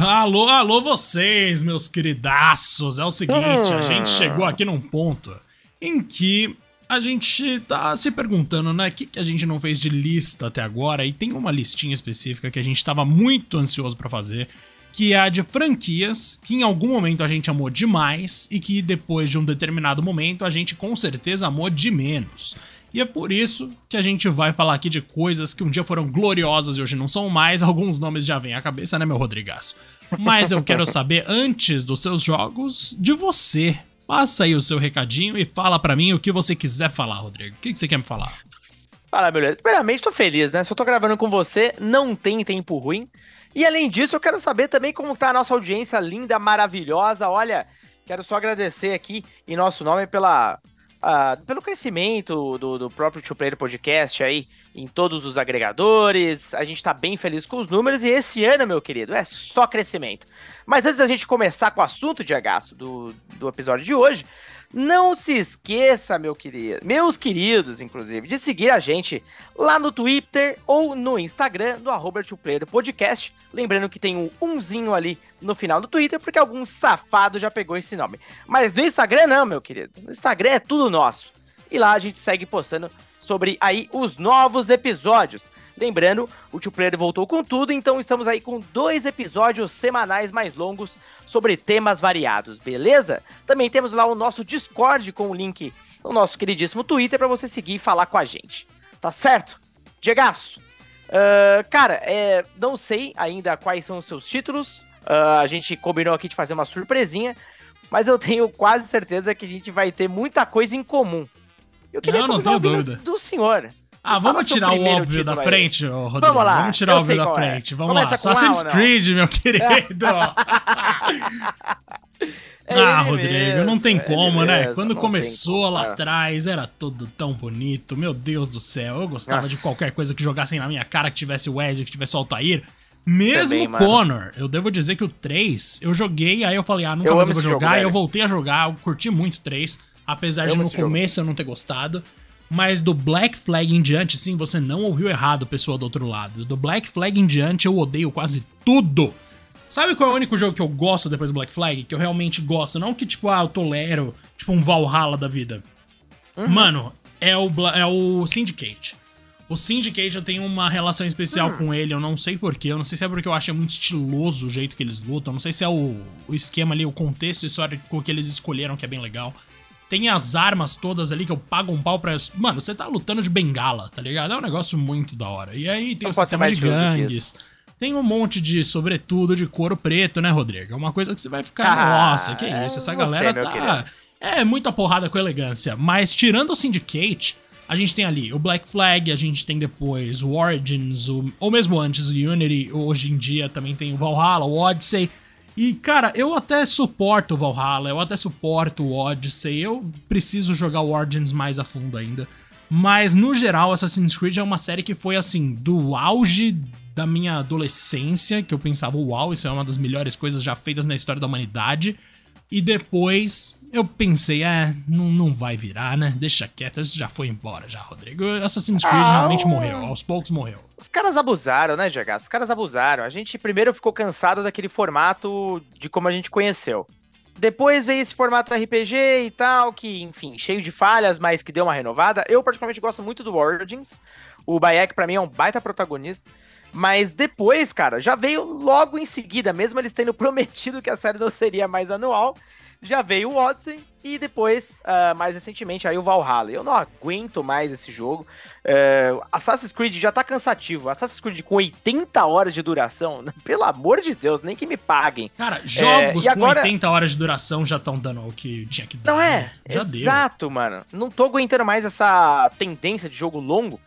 Alô, alô vocês, meus queridaços. É o seguinte, a gente Hum. chegou aqui num ponto em que a gente tá se perguntando, né, o que, que a gente não fez de lista até agora, e tem uma listinha específica que a gente tava muito ansioso pra fazer, que é a de franquias que em algum momento a gente amou demais e que depois de um determinado momento a gente com certeza amou de menos. E é por isso que a gente vai falar aqui de coisas que um dia foram gloriosas e hoje não são mais. Alguns nomes já vêm à cabeça, né, meu Rodrigaço? Mas eu quero saber, antes dos seus jogos, de você. Passa aí o seu recadinho e fala pra mim o que você quiser falar, Rodrigo. O que, que você quer me falar? Fala, beleza. Primeiramente, tô feliz, né? Se eu tô gravando com você, não tem tempo ruim. E além disso, eu quero saber também como tá a nossa audiência linda, maravilhosa. Olha, quero só agradecer aqui em nosso nome pela, ah, pelo crescimento do, do próprio Two Player Podcast aí em todos os agregadores. A gente tá bem feliz com os números e esse ano, meu querido, é só crescimento. Mas antes da gente começar com o assunto de agasto do, do episódio de hoje, não se esqueça, meu querido, meus queridos, inclusive, de seguir a gente lá no Twitter ou no Instagram, no arroba Podcast. Lembrando que tem um umzinho ali no final do Twitter, porque algum safado já pegou esse nome. Mas no Instagram não, meu querido. No Instagram é tudo nosso. E lá a gente segue postando sobre aí os novos episódios. Lembrando, o Tio Player voltou com tudo, então estamos aí com dois episódios semanais mais longos sobre temas variados, beleza? Também temos lá o nosso Discord com o link no nosso queridíssimo Twitter para você seguir e falar com a gente. Tá certo? Diegaço, ah, cara, é, não sei ainda quais são os seus títulos. Ah, a gente combinou aqui de fazer uma surpresinha, mas eu tenho quase certeza que a gente vai ter muita coisa em comum. Eu queria não começar tenho dúvida. do senhor. Ah, vamos tirar o óbvio da frente, Rodrigo. Vamos lá, Vamos tirar o óbvio da é. frente. Vamos lá. Começa com A Assassin's não? Creed, meu querido. É ah, Rodrigo, não tem mesmo, é como, né? mesmo, Quando não começou lá Ah. atrás, era tudo tão bonito. Meu Deus do céu. Eu gostava Nossa. de qualquer coisa que jogassem na minha cara, que tivesse o Wesley, que tivesse o Altair. Mesmo Também, o mano. Connor, eu devo dizer que o 3, eu joguei, aí eu falei, ah, nunca Eu mais eu vou esse jogo, jogar, e eu voltei a jogar, eu curti muito o 3, apesar de no esse jogo. começo eu não ter gostado. Mas do Black Flag em diante, sim, você não ouviu errado, pessoa do outro lado. Do Black Flag em diante, eu odeio quase tudo. Sabe qual é o único jogo que eu gosto depois do Black Flag? Que eu realmente gosto. Não que, tipo, ah, eu tolero, tipo, um Valhalla da vida. Uhum. Mano, é o, é o Syndicate. O Syndicate eu tenho uma relação especial Hum. com ele, eu não sei porquê. Eu não sei se é porque eu acho muito estiloso o jeito que eles lutam. Não sei se é o, o esquema ali, o contexto histórico que eles escolheram, que é bem legal. Tem as armas todas ali que eu pago um pau pra. Mano, você tá lutando de bengala, tá ligado? É um negócio muito da hora. E aí tem Não o sistema de gangues. Tem um monte de, sobretudo, de couro preto, né, Rodrigo? É uma coisa que você vai ficar. Ah, Nossa, que é isso, essa galera meu tá. É muita porrada com elegância. Mas tirando o Syndicate, a gente tem ali o Black Flag, a gente tem depois o Origins, o, ou mesmo antes o Unity, hoje em dia também tem o Valhalla, o Odyssey. E, cara, eu até suporto Valhalla, eu até suporto o Odyssey, eu preciso jogar o Origins mais a fundo ainda. Mas, no geral, Assassin's Creed é uma série que foi, assim, do auge da minha adolescência, que eu pensava, uau, isso é uma das melhores coisas já feitas na história da humanidade. E depois eu pensei, é, não, não vai virar, né? Deixa quieto, isso já foi embora já, Rodrigo. Assassin's Creed Ah, realmente morreu, aos poucos morreu. Os caras abusaram, né, GH? Os caras abusaram. A gente primeiro ficou cansado daquele formato de como a gente conheceu. Depois veio esse formato RPG e tal, que, enfim, cheio de falhas, mas que deu uma renovada. Eu, particularmente, gosto muito do Origins. O Bayek, pra mim, é um baita protagonista. Mas depois, cara, já veio logo em seguida, mesmo eles tendo prometido que a série não seria mais anual, já veio o Odyssey e depois, ah, mais recentemente, aí o Valhalla. Eu não aguento mais esse jogo. É, Assassin's Creed já tá cansativo. Assassin's Creed com 80 horas de duração, pelo amor de Deus, nem que me paguem. Cara, jogos agora- com 80 horas de duração já estão dando o que tinha que dar. Não é? né? Já deu. Exato, mano. Não tô aguentando mais essa tendência de jogo longo.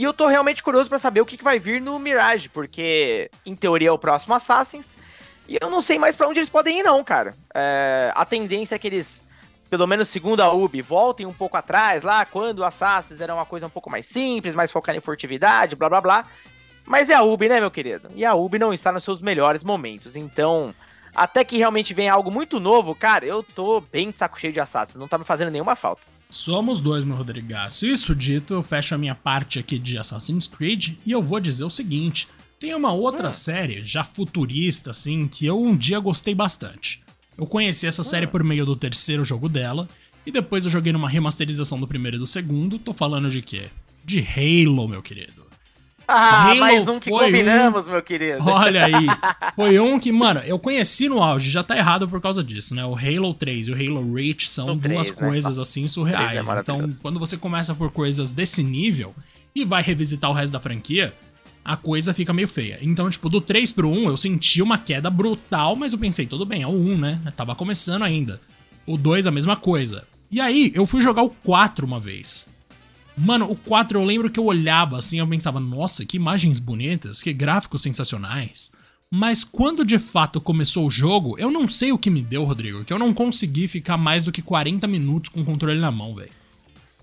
E eu tô realmente curioso pra saber o que, que vai vir no Mirage, porque, em teoria, é o próximo Assassins. E eu não sei mais pra onde eles podem ir, não, cara. É, a tendência é que eles, pelo menos segundo a Ubi, voltem um pouco atrás, lá quando o Assassins era uma coisa um pouco mais simples, mais focada em furtividade, blá blá blá. Mas é a Ubi, né, meu querido? E a Ubi não está nos seus melhores momentos. Então, até que realmente venha algo muito novo, cara, eu tô bem de saco cheio de Assassins. Não tá me fazendo nenhuma falta. Somos dois, meu Rodrigaço. Isso dito, eu fecho a minha parte aqui de Assassin's Creed e eu vou dizer o seguinte: Tem uma outra Hum. série, já futurista, assim, que eu um dia gostei bastante. Eu conheci essa série Hum. por meio do terceiro jogo dela, e depois eu joguei numa remasterização do primeiro e do segundo. Tô falando de quê? De Halo, meu querido. Ah, Halo mais um que combinamos, meu querido. Olha aí. Foi um que, mano, eu conheci no auge, já tá errado por causa disso, né? O Halo 3 e o Halo Reach são duas 3, né? coisas assim o 3 é surreais. então, maravilhoso. quando você começa por coisas desse nível e vai revisitar o resto da franquia, a coisa fica meio feia. Então, tipo, do 3 pro 1, eu senti uma queda brutal, mas eu pensei, tudo bem, é o 1, né? Tava começando ainda. O 2, a mesma coisa. E aí, eu fui jogar o 4 uma vez. Mano, o 4 eu lembro que eu olhava assim, eu pensava, nossa, que imagens bonitas, que gráficos sensacionais. Mas quando de fato começou o jogo, eu não sei o que me deu, Rodrigo, que eu não consegui ficar mais do que 40 minutos com o controle na mão, velho.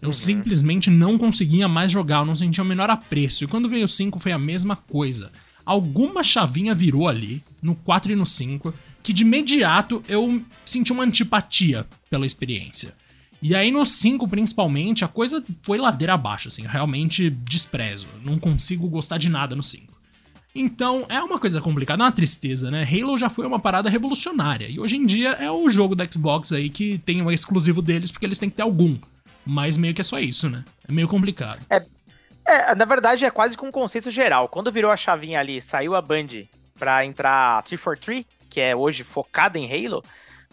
Eu simplesmente não conseguia mais jogar, eu não sentia o menor apreço. E quando veio o 5 foi a mesma coisa. Alguma chavinha virou ali, no 4 e no 5, que de imediato eu senti uma antipatia pela experiência. E aí no 5, principalmente, a coisa foi ladeira abaixo, assim, eu realmente desprezo. Não consigo gostar de nada no 5. Então, é uma coisa complicada, é uma tristeza, né? Halo já foi uma parada revolucionária. E hoje em dia é o jogo da Xbox aí que tem o exclusivo deles, porque eles têm que ter algum. Mas meio que é só isso, né? É meio complicado. É, na verdade é quase com um consenso geral. Quando virou a chavinha ali, saiu a Band pra entrar 343, que é hoje focada em Halo,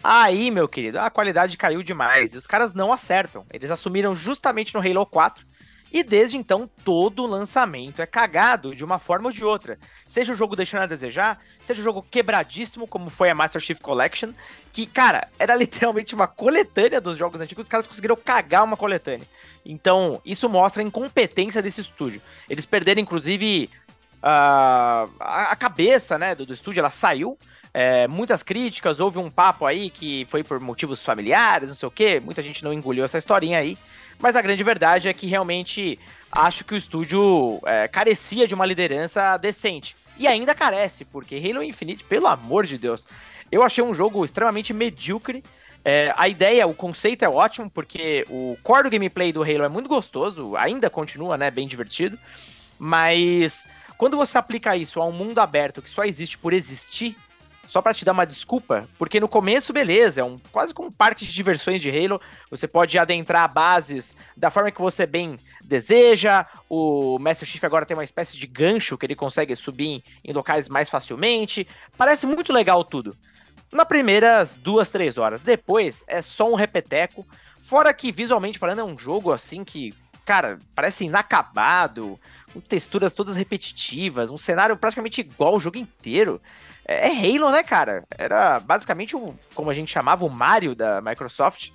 aí, meu querido, a qualidade caiu demais. E os caras não acertam. Eles assumiram justamente no Halo 4. E desde então, todo lançamento é cagado de uma forma ou de outra. Seja o jogo deixando a desejar, seja o jogo quebradíssimo, como foi a Master Chief Collection, que, cara, era literalmente uma coletânea dos jogos antigos, os caras conseguiram cagar uma coletânea. Então, isso mostra a incompetência desse estúdio. Eles perderam, inclusive, a, a cabeça né, do, do estúdio, ela saiu. É, muitas críticas, houve um papo aí que foi por motivos familiares, não sei o que, muita gente não engoliu essa historinha aí. Mas a grande verdade é que realmente acho que o estúdio é, carecia de uma liderança decente. E ainda carece, porque Halo Infinite, pelo amor de Deus, eu achei um jogo extremamente medíocre. É, a ideia, o conceito é ótimo, porque o core do gameplay do Halo é muito gostoso, ainda continua, né, bem divertido. Mas quando você aplica isso a um mundo aberto que só existe por existir, só pra te dar uma desculpa, porque no começo, beleza, é um, quase como um parque de diversões de Halo, você pode adentrar bases da forma que você bem deseja, o Master Chief agora tem uma espécie de gancho que ele consegue subir em, em locais mais facilmente, parece muito legal tudo. Na primeiras duas, três horas, depois é só um repeteco, fora que visualmente falando é um jogo assim que, cara, parece inacabado, com texturas todas repetitivas, um cenário praticamente igual o jogo inteiro. É, é Halo, né, cara? Era basicamente o, como a gente chamava, o Mario da Microsoft.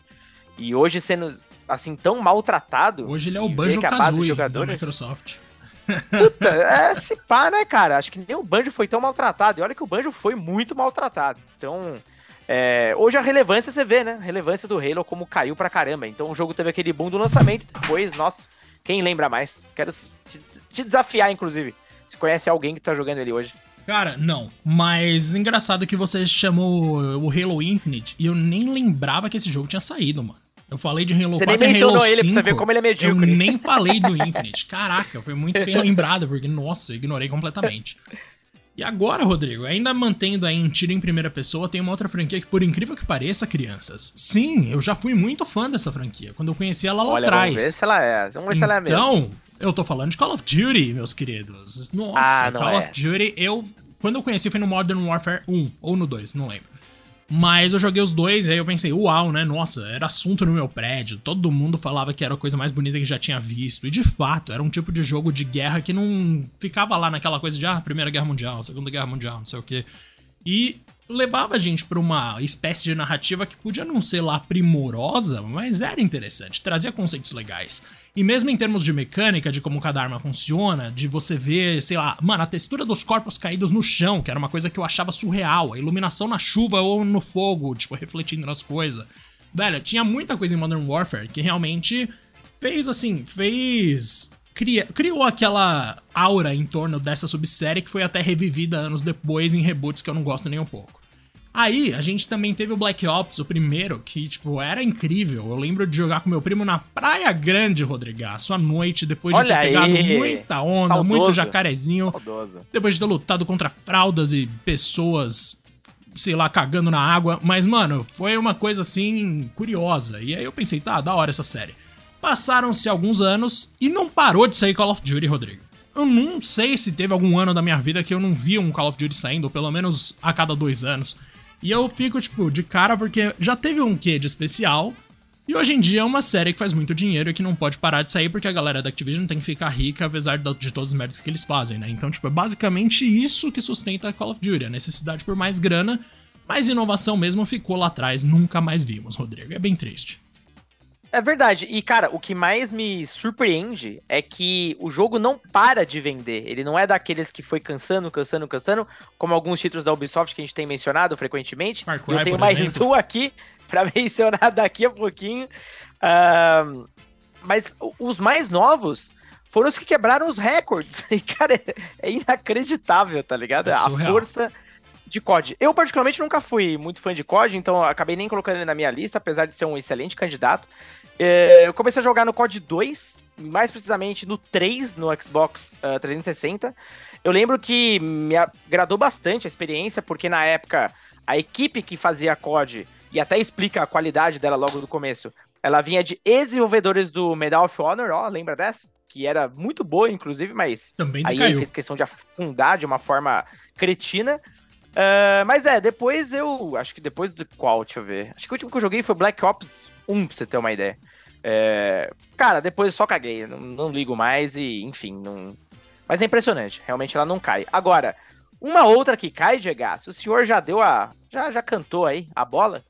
E hoje sendo assim tão maltratado. Hoje ele é o Banjo Kazooie da jogadores- Microsoft. Puta, é se pá, né, cara? Acho que nem o Banjo foi tão maltratado. E olha que o Banjo foi muito maltratado. Então, é, hoje a relevância você vê, né? A relevância do Halo como caiu pra caramba. Então o jogo teve aquele boom do lançamento. Depois, nossa, quem lembra mais? Quero te, te desafiar, inclusive. Se conhece alguém que tá jogando ele hoje. Cara, não. Mas engraçado que você chamou o Halo Infinite e eu nem lembrava que esse jogo tinha saído, mano. Eu falei de Halo Você 4 nem e Halo mencionou 5. ele pra você ver como ele é Eu medíocre. nem falei do Infinite. Caraca, foi muito bem lembrado, porque, nossa, eu ignorei completamente. E agora, Rodrigo, ainda mantendo aí em tiro em primeira pessoa, tem uma outra franquia que, por incrível que pareça, crianças. Sim, eu já fui muito fã dessa franquia, quando eu conheci ela lá Olha, atrás. vamos ver se ela é. Vamos ver se ela é mesmo. Então, eu tô falando de Call of Duty, meus queridos. Nossa, Ah, Call é. of Duty, eu. Quando eu conheci foi no Modern Warfare 1 ou no 2, não lembro. Mas eu joguei os dois e aí eu pensei, uau, né? Nossa, era assunto no meu prédio. Todo mundo falava que era a coisa mais bonita que já tinha visto. E de fato, era um tipo de jogo de guerra que não ficava lá naquela coisa de, ah, Primeira Guerra Mundial, Segunda Guerra Mundial, não sei o quê. E levava a gente pra uma espécie de narrativa que podia não ser lá primorosa, mas era interessante, trazia conceitos legais. E mesmo em termos de mecânica, de como cada arma funciona, de você ver, sei lá, mano, a textura dos corpos caídos no chão, que era uma coisa que eu achava surreal, a iluminação na chuva ou no fogo, tipo, refletindo nas coisas. Velho, tinha muita coisa em Modern Warfare que realmente fez assim, fez. Criou aquela aura em torno dessa subsérie que foi até revivida anos depois em reboots que eu não gosto nem um pouco. Aí, a gente também teve o Black Ops, o primeiro, que, tipo, era incrível. Eu lembro de jogar com meu primo na Praia Grande, Rodrigaço, à noite, depois de Olha ter pegado aí. muita onda, Saudoso. muito jacarezinho, Saudoso. depois de ter lutado contra fraldas e pessoas, sei lá, cagando na água. Mas, mano, foi uma coisa, assim, curiosa. E aí eu pensei, tá, da hora essa série. Passaram-se alguns anos e não parou de sair Call of Duty, Rodrigo. Eu não sei se teve algum ano da minha vida que eu não via um Call of Duty saindo, ou pelo menos a cada dois anos. E eu fico, tipo, de cara porque já teve um quê de especial. E hoje em dia é uma série que faz muito dinheiro e que não pode parar de sair porque a galera da Activision tem que ficar rica apesar de todas as merdas que eles fazem, né? Então, tipo, é basicamente isso que sustenta Call of Duty, a necessidade por mais grana, mas inovação mesmo ficou lá atrás, nunca mais vimos, Rodrigo. É bem triste. É verdade. E, cara, o que mais me surpreende é que o jogo não para de vender. Ele não é daqueles que foi cansando, cansando, cansando, como alguns títulos da Ubisoft que a gente tem mencionado frequentemente. Far Cry, eu tenho mais exemplo. um aqui pra mencionar daqui a pouquinho. Ahn, mas os mais novos foram os que quebraram os recordes. E, cara, é, inacreditável, tá ligado? É a força de COD. Eu, particularmente, nunca fui muito fã de COD, então acabei nem colocando ele na minha lista, apesar de ser um excelente candidato. É, eu comecei a jogar no COD 2, mais precisamente no 3, no Xbox ah, 360. Eu lembro que me agradou bastante a experiência, porque na época a equipe que fazia COD, e até explica a qualidade dela logo no começo, ela vinha de ex-desenvolvedores do Medal of Honor, ó, lembra dessa? Que era muito boa, inclusive, mas Também Aí decaiu. fez questão de afundar de uma forma cretina. Ah, mas é, depois eu. Acho que depois do qual, deixa eu ver. Acho que o último que eu joguei foi Black Ops 1, pra você ter uma ideia. É, cara, depois eu só caguei. Não, não ligo mais e, enfim, não. Mas é impressionante, realmente ela não cai. Agora, uma outra que cai, Diego, o senhor já deu a. Já, já cantou aí a bola.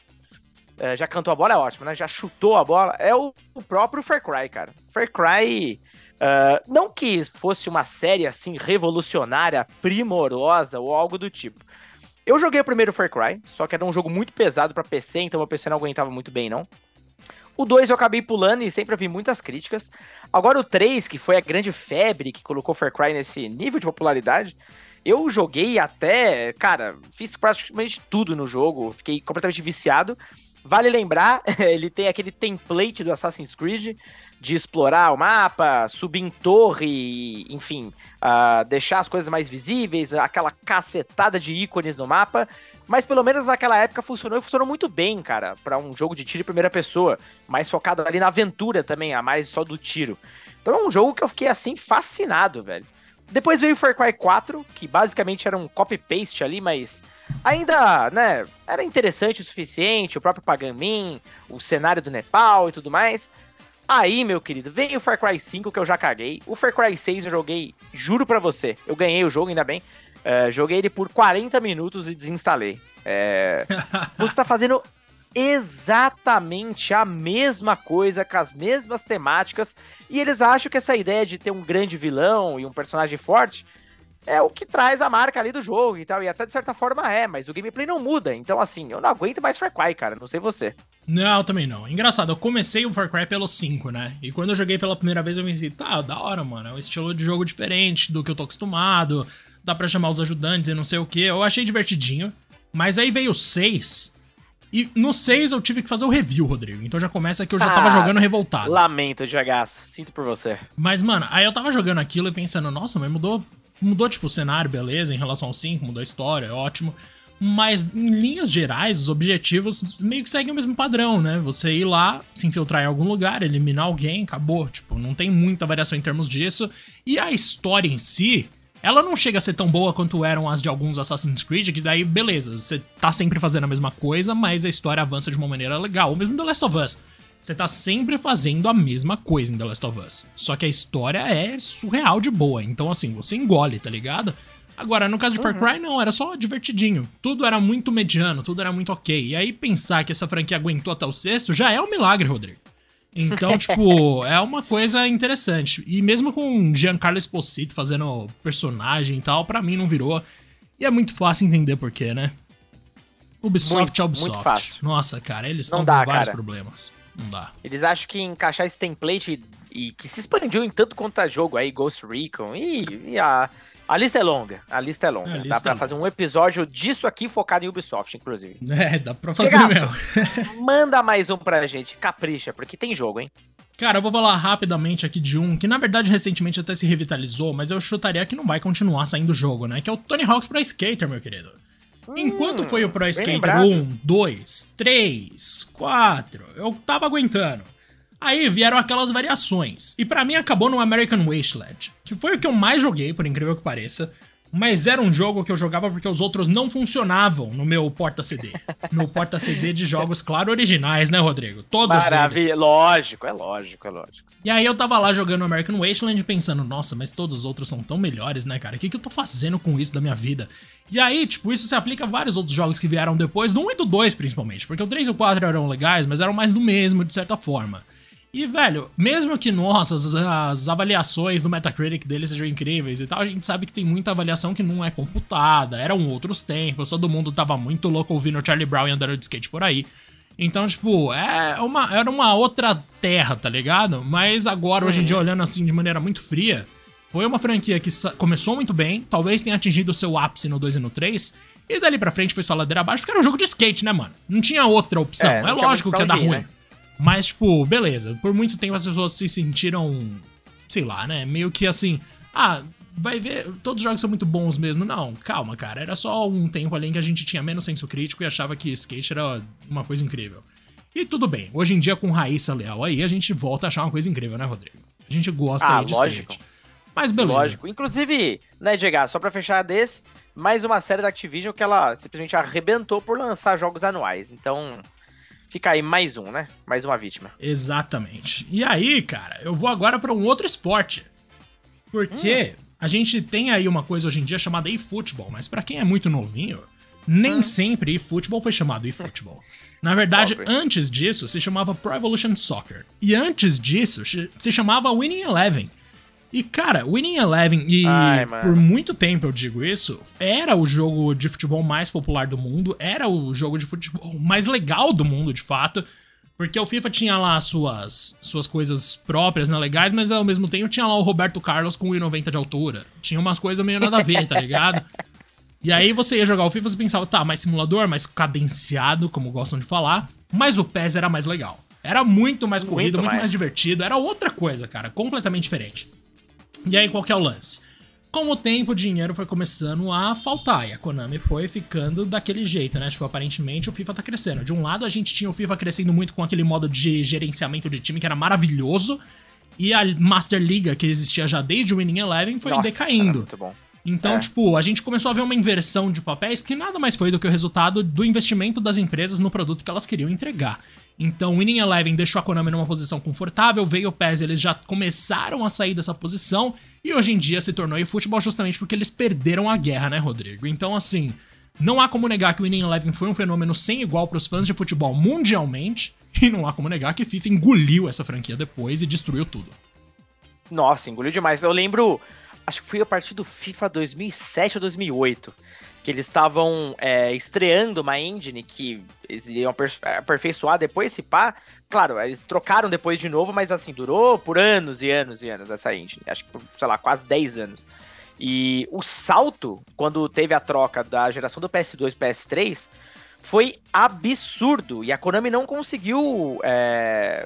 É, já cantou a bola é ótimo, né? Já chutou a bola. É o, o próprio Far Cry, cara. Far Cry. ah, não que fosse uma série assim revolucionária, primorosa ou algo do tipo. Eu joguei o primeiro Far Cry, só que era um jogo muito pesado pra PC, então meu PC não aguentava muito bem, não. O 2 eu acabei pulando e sempre ouvi muitas críticas. Agora o 3, que foi a grande febre que colocou Far Cry nesse nível de popularidade, eu joguei até, cara, fiz praticamente tudo no jogo, fiquei completamente viciado. Vale lembrar, ele tem aquele template do Assassin's Creed de explorar o mapa, subir em torre, enfim, ah, deixar as coisas mais visíveis, aquela cacetada de ícones no mapa. Mas pelo menos naquela época funcionou e funcionou muito bem, cara, para um jogo de tiro em primeira pessoa, mais focado ali na aventura também, a mais só do tiro. Então é um jogo que eu fiquei assim fascinado, velho. Depois veio o Far Cry 4, que basicamente era um copy-paste ali, mas ainda, né, era interessante o suficiente, o próprio Pagamin, o cenário do Nepal e tudo mais. Aí, meu querido, veio o Far Cry 5 que eu já caguei. O Far Cry 6 eu joguei, juro pra você, eu ganhei o jogo, ainda bem. É, joguei ele por 40 minutos e desinstalei. É, você tá fazendo exatamente a mesma coisa, com as mesmas temáticas, e eles acham que essa ideia de ter um grande vilão e um personagem forte é o que traz a marca ali do jogo e tal, e até de certa forma é, mas o gameplay não muda, então assim, eu não aguento mais Far Cry, cara, não sei você. Não, também não. Engraçado, eu comecei o Far Cry pelo 5, né? E quando eu joguei pela primeira vez, eu pensei, tá, da hora, mano. É um estilo de jogo diferente do que eu tô acostumado. Dá pra chamar os ajudantes e não sei o que. Eu achei divertidinho. Mas aí veio o 6. E no 6 eu tive que fazer o review, Rodrigo. Então já começa que eu já tava Ah, jogando revoltado. Lamento, Jagaço, sinto por você. Mas, mano, aí eu tava jogando aquilo e pensando, nossa, mas mudou. Mudou, tipo, o cenário, beleza, em relação ao 5, mudou a história, é ótimo. Mas, em linhas gerais, os objetivos meio que seguem o mesmo padrão, né? Você ir lá, se infiltrar em algum lugar, eliminar alguém, acabou. Tipo, não tem muita variação em termos disso. E a história em si, ela não chega a ser tão boa quanto eram as de alguns Assassin's Creed, que daí, beleza, você tá sempre fazendo a mesma coisa, mas a história avança de uma maneira legal. Ou mesmo The Last of Us. Você tá sempre fazendo a mesma coisa em The Last of Us. Só que a história é surreal de boa. Então, assim, você engole, tá ligado? Agora, no caso de Far Cry, não, era só divertidinho. Tudo era muito mediano, tudo era muito ok. E aí, pensar que essa franquia aguentou até o sexto já é um milagre, Rodrigo. Então, tipo, é uma coisa interessante. E mesmo com Giancarlo Esposito fazendo personagem e tal, pra mim não virou. E é muito fácil entender por quê, né? Ubisoft Muito, é Ubisoft. muito fácil. Nossa, cara, eles Não estão dá, com vários cara. problemas. Não dá. Eles acham que encaixar esse template e, e que se expandiu em tanto quanto a jogo aí, Ghost Recon e, e a A lista é longa, a lista é longa. Lista dá pra é fazer um episódio disso aqui focado em Ubisoft, inclusive. É, dá pra fazer mesmo. manda mais um pra gente, capricha, porque tem jogo, hein? Cara, eu vou falar rapidamente aqui de um que na verdade recentemente até se revitalizou, mas eu chutaria que não vai continuar saindo o jogo, né? Que é o Tony Hawk's Pro Skater, meu querido. Hum, Enquanto foi o Pro Skater 1, 2, 3, 4, eu tava aguentando. Aí vieram aquelas variações. E para mim acabou no American Wasteland, que foi o que eu mais joguei, por incrível que pareça. Mas era um jogo que eu jogava porque os outros não funcionavam no meu porta-CD. no porta-CD de jogos, claro, originais, né, Rodrigo? Todos Maravilha. Eles. Lógico, é lógico, é lógico. E aí eu tava lá jogando American Wasteland pensando, nossa, mas todos os outros são tão melhores, né, cara? O que, que eu tô fazendo com isso da minha vida? E aí, tipo, isso se aplica a vários outros jogos que vieram depois, do 1 e do 2 principalmente, porque o 3 e o 4 eram legais, mas eram mais do mesmo, de certa forma. E, velho, mesmo que, nossa, as, as, avaliações do Metacritic dele sejam incríveis e tal, a gente sabe que tem muita avaliação que não é computada, eram outros tempos, todo mundo tava muito louco ouvindo Charlie Brown e andando de skate por aí. Então, tipo, é uma, era uma outra terra, tá ligado? Mas agora, hoje em dia, uhum. olhando assim de maneira muito fria, foi uma franquia que começou muito bem, talvez tenha atingido o seu ápice no 2 e no 3, e dali pra frente foi só ladeira abaixo, porque era um jogo de skate, né, mano? Não tinha outra opção. É, é lógico que ia dar ruim. Né? Mas, tipo, beleza. Por muito tempo as pessoas se sentiram, sei lá, né? Meio que assim, ah, vai ver, todos os jogos são muito bons mesmo. Não, calma, cara. Era só um tempo ali em que a gente tinha menos senso crítico e achava que skate era uma coisa incrível. E tudo bem, hoje em dia com Raíssa Leal aí, a gente volta a achar uma coisa incrível, né, Rodrigo? A gente gosta ah, aí de lógico. skate. Mas beleza. Lógico. Inclusive, né, Diego, só pra fechar desse, mais uma série da Activision que ela simplesmente arrebentou por lançar jogos anuais. Então, Fica aí mais um, né? Mais uma vítima. Exatamente. E aí, cara, eu vou agora para um outro esporte. Porque hum. a gente tem aí uma coisa hoje em dia chamada eFootball, mas para quem é muito novinho, nem hum. sempre eFootball foi chamado eFootball. Na verdade, Pobre. antes disso se chamava Pro Evolution Soccer. E antes disso se chamava Winning Eleven. E, cara, Winning Eleven, e Ai, por muito tempo eu digo isso, era o jogo de futebol mais popular do mundo, era o jogo de futebol mais legal do mundo, de fato. Porque o FIFA tinha lá suas, suas coisas próprias, né, legais, mas ao mesmo tempo tinha lá o Roberto Carlos com 1,90 de altura. Tinha umas coisas meio nada a ver, tá ligado? E aí você ia jogar o FIFA e pensava, tá, mais simulador, mais cadenciado, como gostam de falar, mas o PES era mais legal. Era muito mais corrido, muito, muito mais. mais divertido, era outra coisa, cara, completamente diferente. E aí, qual que é o lance? Com o tempo, o dinheiro foi começando a faltar e a Konami foi ficando daquele jeito, né? Tipo, aparentemente o FIFA tá crescendo. De um lado, a gente tinha o FIFA crescendo muito com aquele modo de gerenciamento de time que era maravilhoso, e a Master League, que existia já desde o Winning Eleven, foi Nossa, decaindo. Então, é. tipo, a gente começou a ver uma inversão de papéis que nada mais foi do que o resultado do investimento das empresas no produto que elas queriam entregar. Então, Winning Eleven deixou a Konami numa posição confortável, veio o PES, eles já começaram a sair dessa posição, e hoje em dia se tornou eFootball justamente porque eles perderam a guerra, né, Rodrigo? Então, assim, não há como negar que o Winning Eleven foi um fenômeno sem igual para os fãs de futebol mundialmente, e não há como negar que FIFA engoliu essa franquia depois e destruiu tudo. Nossa, engoliu demais. Eu lembro, acho que foi a partir do FIFA 2007 ou 2008 que eles estavam é, estreando uma engine que eles iriam aperfeiçoar depois, se pá. Claro, eles trocaram depois de novo, mas assim, durou por anos e anos e anos essa engine. Acho que por, sei lá, quase 10 anos. E o salto, quando teve a troca da geração do PS2 e PS3, foi absurdo. E a Konami não conseguiu, é,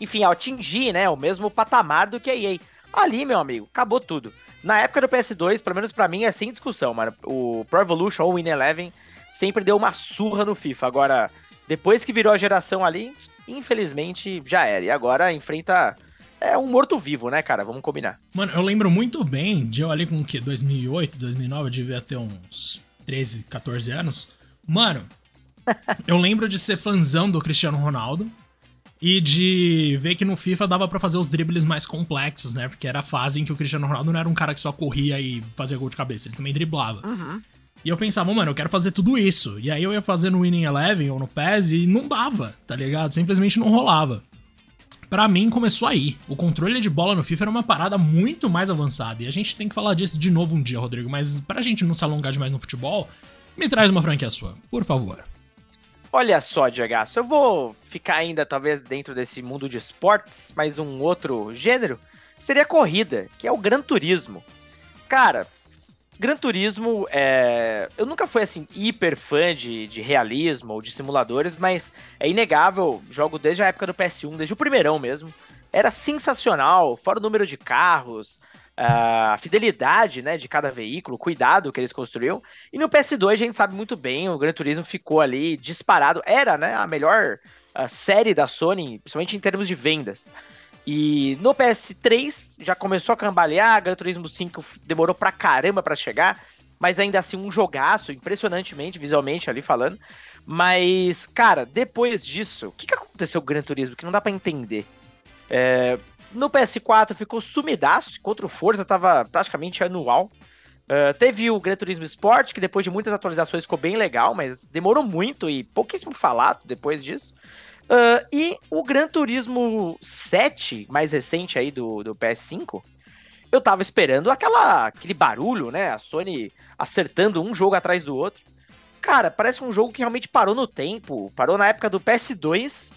enfim, atingir né, o mesmo patamar do que a EA. Ali, meu amigo, acabou tudo. Na época do PS2, pelo menos para mim, é sem discussão, mano. O Pro Evolution ou o Win Eleven sempre deu uma surra no FIFA. Agora, depois que virou a geração ali, infelizmente já era. E agora enfrenta é um morto-vivo, né, cara? Vamos combinar. Mano, eu lembro muito bem de eu ali com o quê? 2008, 2009, eu devia ter uns 13, 14 anos. Mano, eu lembro de ser fãzão do Cristiano Ronaldo e de ver que no FIFA dava para fazer os dribles mais complexos, né? Porque era a fase em que o Cristiano Ronaldo não era um cara que só corria e fazia gol de cabeça, ele também driblava. Uhum. E eu pensava, mano, eu quero fazer tudo isso. E aí eu ia fazer no Winning Eleven ou no PES e não dava, tá ligado? Simplesmente não rolava. Para mim começou aí. O controle de bola no FIFA era uma parada muito mais avançada. E a gente tem que falar disso de novo um dia, Rodrigo. Mas pra gente não se alongar demais no futebol, me traz uma franquia sua, por favor. Olha só, Diego, eu vou ficar ainda talvez dentro desse mundo de esportes, mas um outro gênero seria corrida, que é o Gran Turismo. Cara, Gran Turismo, é... eu nunca fui assim hiper fã de, de realismo ou de simuladores, mas é inegável, jogo desde a época do PS1, desde o primeirão mesmo. Era sensacional, fora o número de carros, a fidelidade né, de cada veículo, o cuidado que eles construíram. E no PS2 a gente sabe muito bem, o Gran Turismo ficou ali disparado. Era né, a melhor a série da Sony, principalmente em termos de vendas. E no PS3 já começou a cambalear, Gran Turismo 5 demorou pra caramba para chegar, mas ainda assim um jogaço, impressionantemente, visualmente ali falando. Mas, cara, depois disso, o que, que aconteceu com o Gran Turismo que não dá para entender? É, no PS4 ficou sumidaço, contra o Forza tava praticamente anual. Uh, teve o Gran Turismo Sport, que depois de muitas atualizações ficou bem legal, mas demorou muito e pouquíssimo falado depois disso. Uh, e o Gran Turismo 7, mais recente aí do, do PS5, eu tava esperando aquela, aquele barulho, né? A Sony acertando um jogo atrás do outro. Cara, parece um jogo que realmente parou no tempo, parou na época do PS2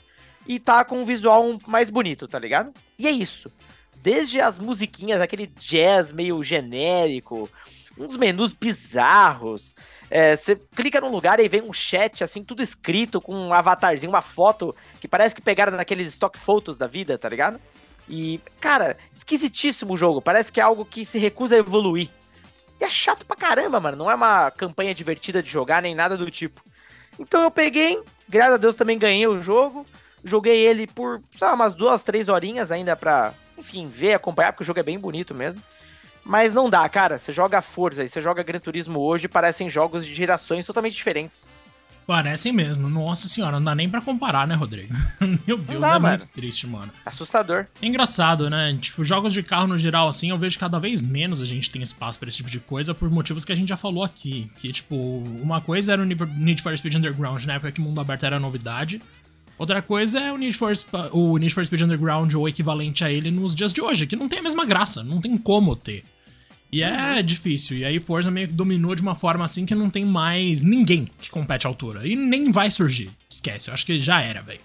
e tá com um visual mais bonito, tá ligado? E é isso. Desde as musiquinhas, aquele jazz meio genérico, uns menus bizarros. É, você clica num lugar e vem um chat, assim, tudo escrito, com um avatarzinho, uma foto que parece que pegaram naqueles stock photos da vida, tá ligado? E, cara, esquisitíssimo o jogo. Parece que é algo que se recusa a evoluir. E é chato pra caramba, mano. Não é uma campanha divertida de jogar, nem nada do tipo. Então eu peguei, graças a Deus também ganhei o jogo. Joguei ele por, sei lá, umas duas, três horinhas ainda pra, enfim, ver, acompanhar, porque o jogo é bem bonito mesmo. Mas não dá, cara. Você joga Forza e você joga Gran Turismo hoje, parecem jogos de gerações totalmente diferentes. Parecem mesmo. Nossa senhora, não dá nem para comparar, né, Rodrigo? Meu Deus, dá, é mano. muito triste, mano. Assustador. É engraçado, né? Tipo, jogos de carro no geral, assim, eu vejo cada vez menos a gente tem espaço para esse tipo de coisa por motivos que a gente já falou aqui. Que, tipo, uma coisa era o Need for Speed Underground na época que o mundo aberto era novidade. Outra coisa é o Need, for, o Need for Speed Underground ou equivalente a ele nos dias de hoje, que não tem a mesma graça, não tem como ter. E é uhum. difícil. E aí Forza meio que dominou de uma forma assim que não tem mais ninguém que compete à altura. E nem vai surgir. Esquece, eu acho que já era, velho.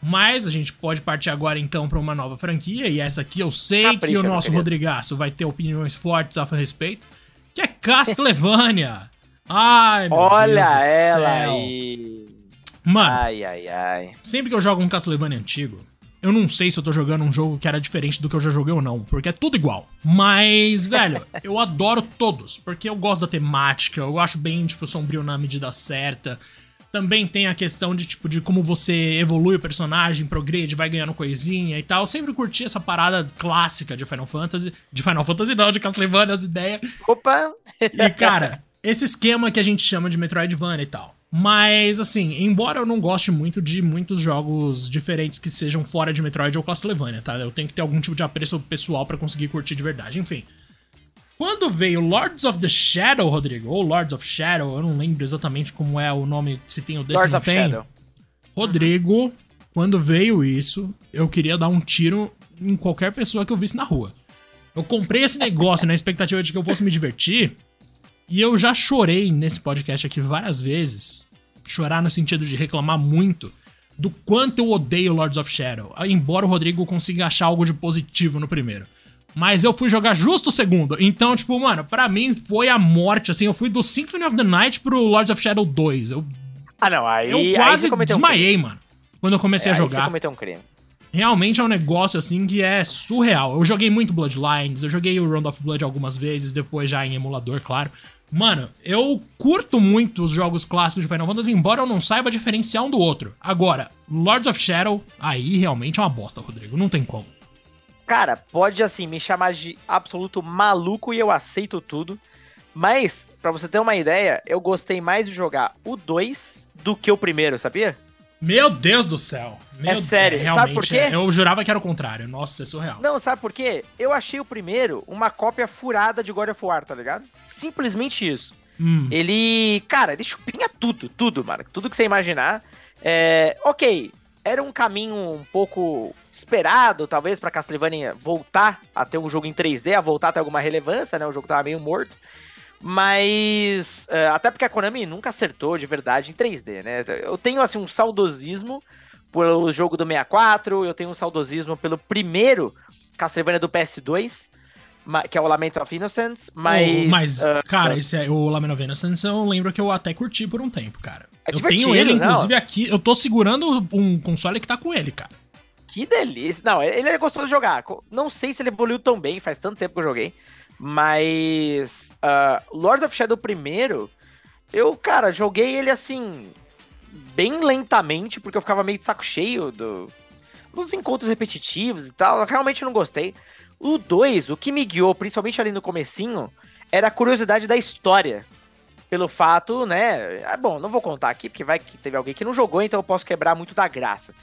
Mas a gente pode partir agora então para uma nova franquia. E essa aqui eu sei Capricha, que o nosso Rodrigaço vai ter opiniões fortes a respeito. Que é Castlevania. Ai, meu Olha Deus do ela céu. aí. Mano, ai, ai, ai. sempre que eu jogo um Castlevania antigo, eu não sei se eu tô jogando um jogo que era diferente do que eu já joguei ou não, porque é tudo igual. Mas, velho, eu adoro todos, porque eu gosto da temática, eu acho bem, tipo, sombrio na medida certa. Também tem a questão de, tipo, de como você evolui o personagem, progrede, vai ganhando coisinha e tal. Eu sempre curti essa parada clássica de Final Fantasy. De Final Fantasy não, de Castlevania, as ideias. Opa! E, cara, esse esquema que a gente chama de Metroidvania e tal. Mas, assim, embora eu não goste muito de muitos jogos diferentes que sejam fora de Metroid ou Castlevania, tá? Eu tenho que ter algum tipo de apreço pessoal para conseguir curtir de verdade. Enfim. Quando veio Lords of the Shadow, Rodrigo, ou Lords of Shadow, eu não lembro exatamente como é o nome, se tem o desse Lords não of tem. Shadow. Rodrigo, quando veio isso, eu queria dar um tiro em qualquer pessoa que eu visse na rua. Eu comprei esse negócio na expectativa de que eu fosse me divertir. E eu já chorei nesse podcast aqui várias vezes. Chorar no sentido de reclamar muito do quanto eu odeio Lords of Shadow. Embora o Rodrigo consiga achar algo de positivo no primeiro. Mas eu fui jogar justo o segundo. Então, tipo, mano, para mim foi a morte. Assim, eu fui do Symphony of the Night pro Lords of Shadow 2. Eu, ah, não, aí. Eu quase aí desmaiei, um mano. Quando eu comecei é, a jogar. Aí você cometeu um crime. Realmente é um negócio assim que é surreal. Eu joguei muito Bloodlines, eu joguei o Round of Blood algumas vezes, depois já em emulador, claro. Mano, eu curto muito os jogos clássicos de Final Fantasy, embora eu não saiba diferenciar um do outro. Agora, Lords of Shadow, aí realmente é uma bosta, Rodrigo. Não tem como. Cara, pode assim me chamar de absoluto maluco e eu aceito tudo. Mas, para você ter uma ideia, eu gostei mais de jogar o 2 do que o primeiro, sabia? Meu Deus do céu. Meu é sério, Deus, sabe por quê? É, eu jurava que era o contrário. Nossa, é surreal. Não, sabe por quê? Eu achei o primeiro uma cópia furada de God of War, tá ligado? Simplesmente isso. Hum. Ele, cara, ele chupinha tudo, tudo, mano. Tudo que você imaginar. É, ok, era um caminho um pouco esperado, talvez, pra Castlevania voltar a ter um jogo em 3D, a voltar a ter alguma relevância, né? O jogo tava meio morto. Mas. Uh, até porque a Konami nunca acertou de verdade em 3D, né? Eu tenho, assim, um saudosismo pelo jogo do 64, eu tenho um saudosismo pelo primeiro Castlevania do PS2. que é o Lament of Innocence, mas. Oh, mas, uh, cara, esse é, o Lament of Innocence eu lembro que eu até curti por um tempo, cara. É eu tenho ele, inclusive, não. aqui. Eu tô segurando um console que tá com ele, cara. Que delícia. Não, ele é gostoso de jogar. Não sei se ele evoluiu tão bem, faz tanto tempo que eu joguei. Mas. Uh, Lords of Shadow primeiro, eu, cara, joguei ele assim. Bem lentamente, porque eu ficava meio de saco cheio do, dos encontros repetitivos e tal. Eu realmente não gostei. O 2, o que me guiou, principalmente ali no comecinho, era a curiosidade da história. Pelo fato, né? É bom, não vou contar aqui, porque vai que teve alguém que não jogou, então eu posso quebrar muito da graça.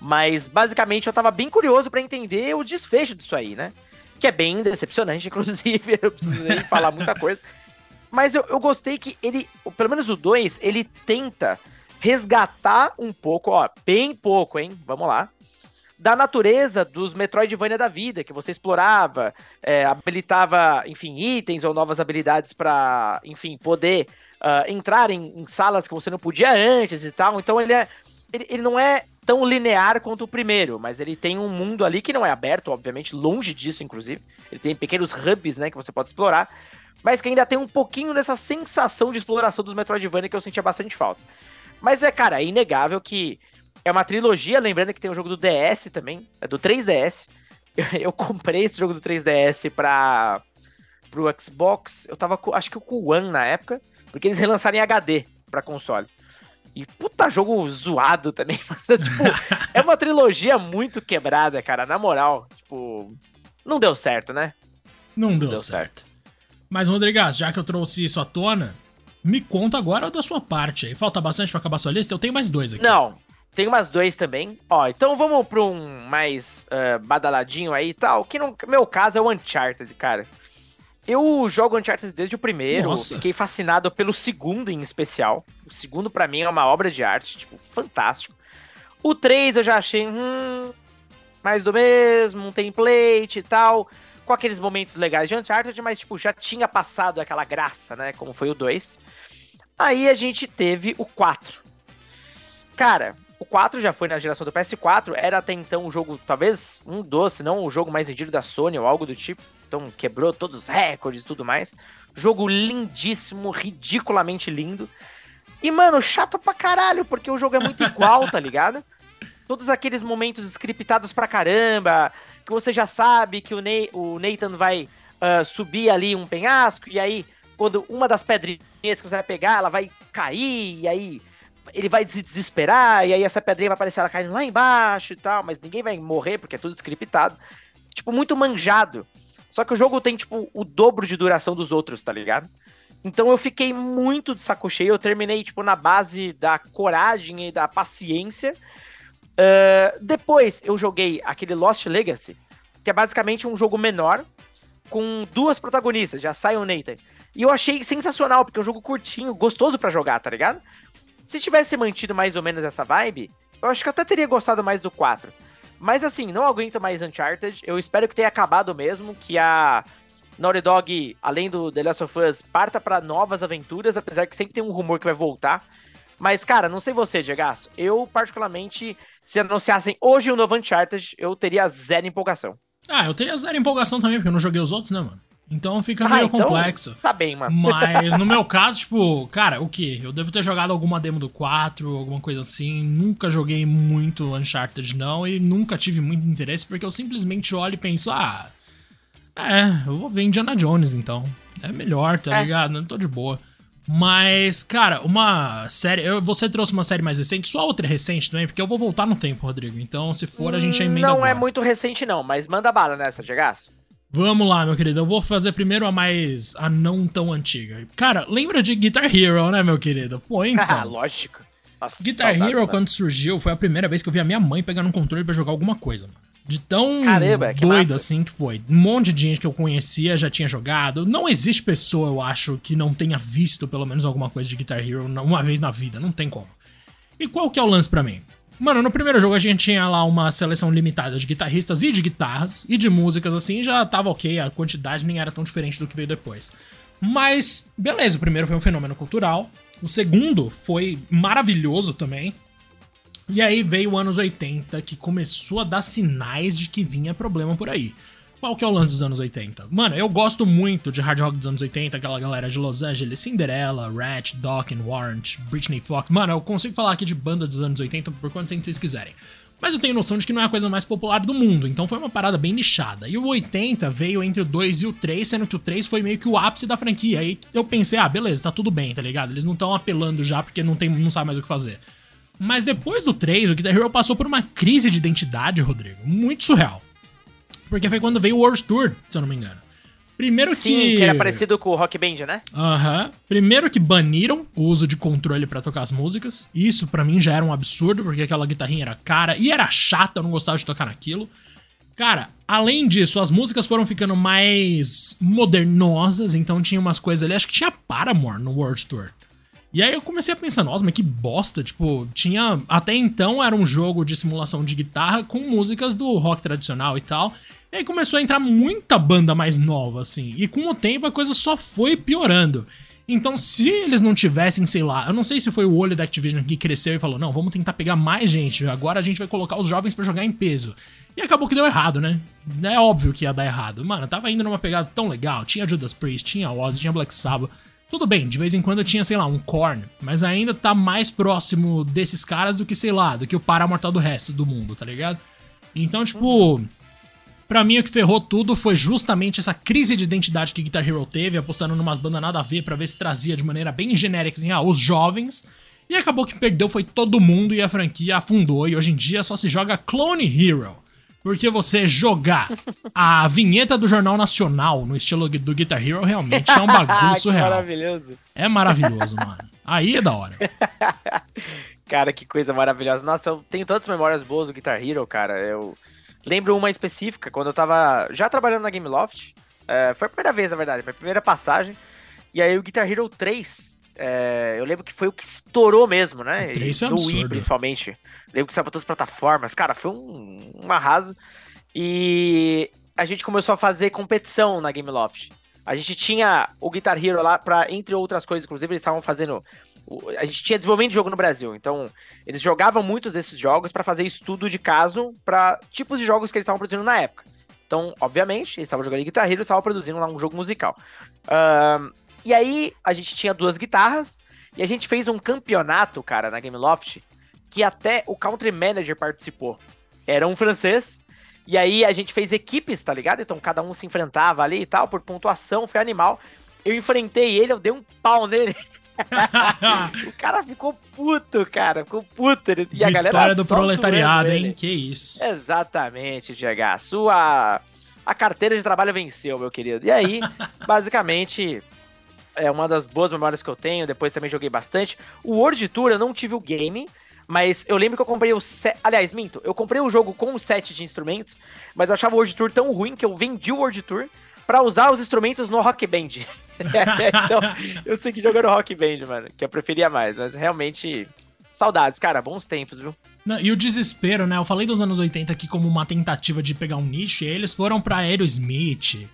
Mas basicamente eu tava bem curioso para entender o desfecho disso aí, né? Que é bem decepcionante, inclusive, eu preciso nem falar muita coisa. Mas eu, eu gostei que ele, pelo menos o 2, ele tenta resgatar um pouco, ó, bem pouco, hein? Vamos lá da natureza dos Metroidvania da vida, que você explorava, é, habilitava, enfim, itens ou novas habilidades para, enfim, poder uh, entrar em, em, salas que você não podia antes e tal. Então ele é. Ele, ele, não é tão linear quanto o primeiro, mas ele tem um mundo ali que não é aberto, obviamente, longe disso, inclusive. Ele tem pequenos hubs, né, que você pode explorar, mas que ainda tem um pouquinho dessa sensação de exploração dos Metroidvania que eu sentia bastante falta. Mas é, cara, é inegável que é uma trilogia, lembrando que tem o jogo do DS também, é do 3DS. Eu, comprei esse jogo do 3DS para pro Xbox. Eu tava acho que com o One na época, porque eles relançaram em HD para console. E puta jogo zoado também. tipo, é uma trilogia muito quebrada, cara. Na moral, tipo, não deu certo, né? Não, não deu, deu certo. certo. Mas, Rodrigas, já que eu trouxe isso à tona, me conta agora da sua parte aí. Falta bastante para acabar sua lista? Eu tenho mais dois aqui. Não, tem umas dois também. Ó, então vamos pra um mais uh, badaladinho aí e tal. Que no meu caso é o Uncharted, cara. Eu jogo Uncharted desde o primeiro, Nossa. fiquei fascinado pelo segundo em especial. O segundo para mim é uma obra de arte, tipo, fantástico. O 3 eu já achei, hum, mais do mesmo, um template e tal, com aqueles momentos legais de Uncharted, mas tipo, já tinha passado aquela graça, né, como foi o 2. Aí a gente teve o 4. Cara, o 4 já foi na geração do PS4, era até então um jogo, talvez um doce, não o jogo mais vendido da Sony ou algo do tipo. Então quebrou todos os recordes e tudo mais. Jogo lindíssimo, ridiculamente lindo. E, mano, chato pra caralho, porque o jogo é muito igual, tá ligado? Todos aqueles momentos scriptados pra caramba, que você já sabe que o, Ney, o Nathan vai uh, subir ali um penhasco, e aí, quando uma das pedrinhas que você vai pegar, ela vai cair, e aí ele vai se desesperar, e aí essa pedrinha vai aparecer ela caindo lá embaixo e tal, mas ninguém vai morrer porque é tudo scriptado. Tipo, muito manjado. Só que o jogo tem, tipo, o dobro de duração dos outros, tá ligado? Então eu fiquei muito de saco cheio. Eu terminei, tipo, na base da coragem e da paciência. Uh, depois eu joguei aquele Lost Legacy, que é basicamente um jogo menor, com duas protagonistas, já sai o Nathan. E eu achei sensacional, porque é um jogo curtinho, gostoso para jogar, tá ligado? Se tivesse mantido mais ou menos essa vibe, eu acho que eu até teria gostado mais do 4. Mas assim, não aguento mais Uncharted. Eu espero que tenha acabado mesmo, que a Naughty Dog, além do The Last of Us, parta para novas aventuras, apesar que sempre tem um rumor que vai voltar. Mas, cara, não sei você, Diego. Eu, particularmente, se anunciassem hoje um novo Uncharted, eu teria zero empolgação. Ah, eu teria zero empolgação também, porque eu não joguei os outros, né, mano? Então fica meio ah, então complexo. Tá bem, mano. Mas no meu caso, tipo, cara, o que? Eu devo ter jogado alguma demo do 4, alguma coisa assim. Nunca joguei muito Uncharted, não, e nunca tive muito interesse, porque eu simplesmente olho e penso, ah. É, eu vou ver Indiana Jones então. É melhor, tá é. ligado? Não tô de boa. Mas, cara, uma série. Eu, você trouxe uma série mais recente, sua outra é recente também, porque eu vou voltar no tempo, Rodrigo. Então, se for, a gente emenda. Não agora. é muito recente, não, mas manda bala nessa, Diagaço. Vamos lá, meu querido. Eu vou fazer primeiro a mais. a não tão antiga. Cara, lembra de Guitar Hero, né, meu querido? Pô, então. Ah, lógico. Nossa, Guitar Hero, mano. quando surgiu, foi a primeira vez que eu vi a minha mãe pegando um controle para jogar alguma coisa, mano. De tão Caramba, doido massa. assim que foi. Um monte de gente que eu conhecia já tinha jogado. Não existe pessoa, eu acho, que não tenha visto pelo menos alguma coisa de Guitar Hero uma vez na vida. Não tem como. E qual que é o lance para mim? Mano, no primeiro jogo a gente tinha lá uma seleção limitada de guitarristas e de guitarras e de músicas assim, já tava ok, a quantidade nem era tão diferente do que veio depois. Mas, beleza, o primeiro foi um fenômeno cultural, o segundo foi maravilhoso também. E aí veio anos 80 que começou a dar sinais de que vinha problema por aí. Qual que é o lance dos anos 80? Mano, eu gosto muito de hard rock dos anos 80, aquela galera de Los Angeles, Cinderella, Ratch, and Warrant, Britney Fox. Mano, eu consigo falar aqui de banda dos anos 80 por quanto tempo vocês quiserem. Mas eu tenho noção de que não é a coisa mais popular do mundo, então foi uma parada bem nichada. E o 80 veio entre o 2 e o 3, sendo que o 3 foi meio que o ápice da franquia. Aí eu pensei, ah, beleza, tá tudo bem, tá ligado? Eles não estão apelando já porque não, tem, não sabe mais o que fazer. Mas depois do 3, o Guitar Hero passou por uma crise de identidade, Rodrigo, muito surreal. Porque foi quando veio o World Tour, se eu não me engano. Primeiro que. Sim, que era parecido com o Rock Band, né? Aham. Uhum. Primeiro que baniram o uso de controle para tocar as músicas. Isso para mim já era um absurdo, porque aquela guitarrinha era cara e era chata, eu não gostava de tocar naquilo. Cara, além disso, as músicas foram ficando mais modernosas, então tinha umas coisas ali. Acho que tinha Paramore no World Tour. E aí eu comecei a pensar, nossa, mas que bosta. Tipo, tinha. Até então era um jogo de simulação de guitarra com músicas do rock tradicional e tal. E aí começou a entrar muita banda mais nova, assim. E com o tempo a coisa só foi piorando. Então, se eles não tivessem, sei lá, eu não sei se foi o olho da Activision que cresceu e falou: não, vamos tentar pegar mais gente, agora a gente vai colocar os jovens para jogar em peso. E acabou que deu errado, né? É óbvio que ia dar errado. Mano, tava indo numa pegada tão legal. Tinha Judas Priest, tinha Ozzy, tinha Black Sabbath. Tudo bem, de vez em quando tinha, sei lá, um Korn, mas ainda tá mais próximo desses caras do que, sei lá, do que o Paramore tá do resto do mundo, tá ligado? Então, tipo, Pra mim, o que ferrou tudo foi justamente essa crise de identidade que Guitar Hero teve, apostando numas bandas nada a ver pra ver se trazia de maneira bem genérica, assim, ah, os jovens. E acabou que perdeu, foi todo mundo e a franquia afundou. E hoje em dia só se joga Clone Hero. Porque você jogar a vinheta do Jornal Nacional no estilo do Guitar Hero realmente é um bagulho surreal. maravilhoso. É maravilhoso, mano. Aí é da hora. cara, que coisa maravilhosa. Nossa, eu tenho tantas memórias boas do Guitar Hero, cara. Eu Lembro uma específica, quando eu tava já trabalhando na Gameloft. É, foi a primeira vez, na verdade, minha primeira passagem. E aí o Guitar Hero 3, é, eu lembro que foi o que estourou mesmo, né? O 3 foi no absurdo. Wii, principalmente. Lembro que saiu pra todas as plataformas. Cara, foi um, um arraso. E a gente começou a fazer competição na Gameloft. A gente tinha o Guitar Hero lá para entre outras coisas, inclusive eles estavam fazendo a gente tinha desenvolvimento de jogo no Brasil, então eles jogavam muitos desses jogos para fazer estudo de caso para tipos de jogos que eles estavam produzindo na época. Então, obviamente, eles estavam jogando em guitarra e eles estavam produzindo lá um jogo musical. Uh, e aí, a gente tinha duas guitarras e a gente fez um campeonato, cara, na Gameloft, que até o Country Manager participou. Era um francês, e aí a gente fez equipes, tá ligado? Então cada um se enfrentava ali e tal, por pontuação, foi animal. Eu enfrentei ele, eu dei um pau nele. o cara ficou puto, cara. Ficou puto. E Vitória a galera do proletariado, hein? Que isso. Exatamente, Diego. A sua. A carteira de trabalho venceu, meu querido. E aí, basicamente, é uma das boas memórias que eu tenho. Depois também joguei bastante. O World Tour eu não tive o game. Mas eu lembro que eu comprei o set. Aliás, minto, eu comprei o jogo com o set de instrumentos, mas eu achava o World Tour tão ruim que eu vendi o World Tour para usar os instrumentos no Rock Band. então, eu sei que jogando Rock Band, mano, que eu preferia mais, mas realmente saudades, cara, bons tempos, viu? Não, e o desespero, né? Eu falei dos anos 80 aqui como uma tentativa de pegar um nicho, e eles foram pra Aerosmith,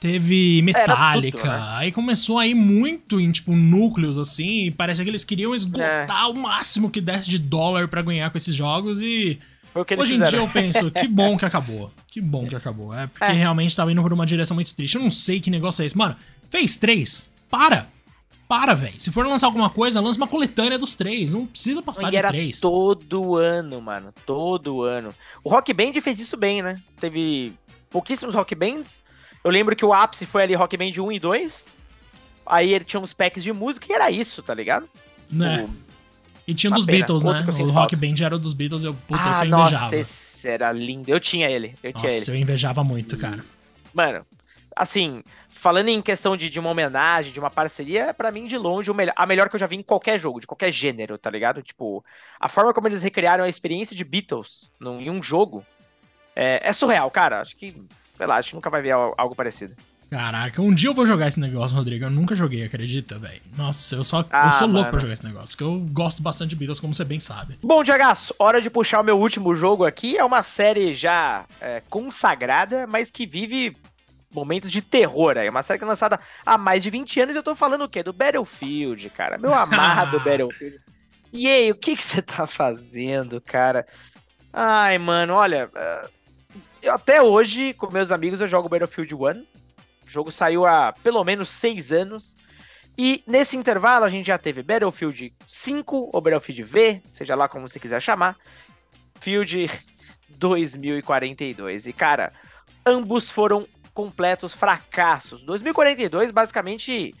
teve Metallica, tudo, né? aí começou a ir muito em, tipo, núcleos, assim, e parece que eles queriam esgotar é. o máximo que desse de dólar para ganhar com esses jogos, e Hoje em dia eu penso, que bom que acabou. Que bom que acabou. É porque é. realmente tava indo por uma direção muito triste. Eu não sei que negócio é esse. Mano, fez três. Para. Para, velho. Se for lançar alguma coisa, lança uma coletânea dos três. Não precisa passar e de era três. Todo ano, mano. Todo ano. O Rock Band fez isso bem, né? Teve pouquíssimos Rock Bands. Eu lembro que o ápice foi ali Rock Band 1 e 2. Aí ele tinha uns packs de música e era isso, tá ligado? Né? O e tinha dos pena. Beatles, Outro né? O Rock Band era dos Beatles, eu, puta, ah, eu invejava. Nossa, era lindo. Eu tinha ele, eu nossa, tinha ele. eu invejava muito, cara. Mano, assim, falando em questão de, de uma homenagem, de uma parceria, para mim, de longe, melhor, a melhor que eu já vi em qualquer jogo, de qualquer gênero, tá ligado? Tipo, a forma como eles recriaram a experiência de Beatles num, em um jogo é, é surreal, cara. Acho que, sei lá, acho que nunca vai ver algo parecido. Caraca, um dia eu vou jogar esse negócio, Rodrigo. Eu nunca joguei, acredita, velho? Nossa, eu só ah, eu sou louco pra jogar esse negócio, porque eu gosto bastante de Beatles, como você bem sabe. Bom, Diagaço, hora de puxar o meu último jogo aqui. É uma série já é, consagrada, mas que vive momentos de terror aí. É uma série que é lançada há mais de 20 anos e eu tô falando o quê? Do Battlefield, cara. Meu amado Battlefield. E aí, o que que você tá fazendo, cara? Ai, mano, olha, até hoje, com meus amigos, eu jogo Battlefield 1. O jogo saiu há pelo menos seis anos. E nesse intervalo a gente já teve Battlefield 5 ou Battlefield V, seja lá como você quiser chamar. Field 2042. E cara, ambos foram completos fracassos. 2042, basicamente,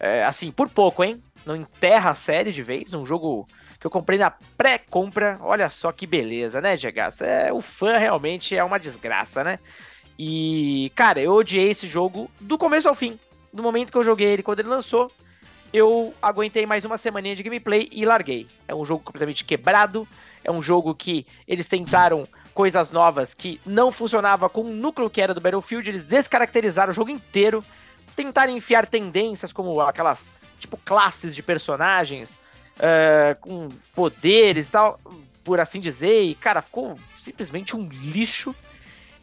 é, assim, por pouco, hein? Não enterra a série de vez. Um jogo que eu comprei na pré-compra. Olha só que beleza, né, Gegas? É, o fã realmente é uma desgraça, né? E, cara, eu odiei esse jogo do começo ao fim. No momento que eu joguei ele, quando ele lançou, eu aguentei mais uma semaninha de gameplay e larguei. É um jogo completamente quebrado. É um jogo que eles tentaram coisas novas que não funcionava com o núcleo que era do Battlefield, eles descaracterizaram o jogo inteiro, tentaram enfiar tendências como aquelas, tipo, classes de personagens uh, com poderes e tal, por assim dizer, e, cara, ficou simplesmente um lixo.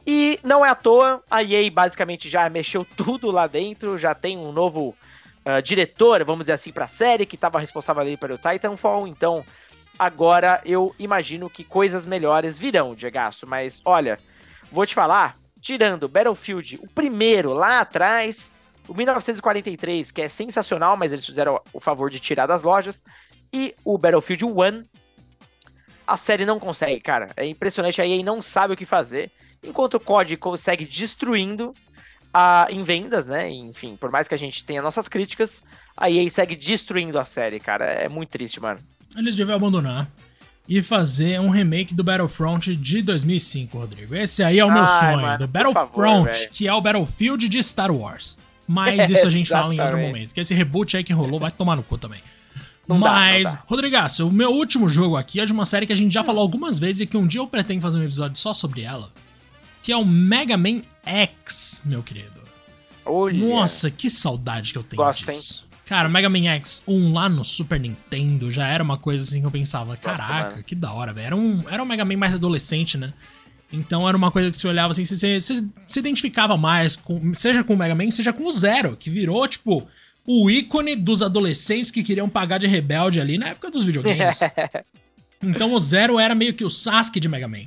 E não é à toa, a EA basicamente já mexeu tudo lá dentro, já tem um novo uh, diretor, vamos dizer assim, para a série, que estava responsável ali pelo Titanfall, então agora eu imagino que coisas melhores virão, Diegaço. Mas olha, vou te falar, tirando Battlefield, o primeiro lá atrás, o 1943, que é sensacional, mas eles fizeram o favor de tirar das lojas, e o Battlefield 1, a série não consegue, cara. É impressionante, a EA não sabe o que fazer. Enquanto o COD consegue destruindo a, em vendas, né? Enfim, por mais que a gente tenha nossas críticas, a EA segue destruindo a série, cara. É muito triste, mano eles deviam abandonar e fazer um remake do Battlefront de 2005, Rodrigo. Esse aí é o meu Ai, sonho, do Battlefront, favor, que é o Battlefield de Star Wars. Mas isso a gente fala em outro momento, porque esse reboot aí que rolou vai tomar no cu também. Não Mas, dá, Rodrigaço, o meu último jogo aqui é de uma série que a gente já falou algumas vezes e que um dia eu pretendo fazer um episódio só sobre ela, que é o Mega Man X, meu querido. Olha. Nossa, que saudade que eu tenho Gosto, disso. Hein? Cara, o Mega Man X1 lá no Super Nintendo já era uma coisa assim que eu pensava, caraca, Nossa, que da hora, velho. Era um, era um Mega Man mais adolescente, né? Então era uma coisa que você olhava assim, você, você se identificava mais, com, seja com o Mega Man, seja com o Zero, que virou, tipo, o ícone dos adolescentes que queriam pagar de rebelde ali na época dos videogames. então o Zero era meio que o Sasuke de Mega Man.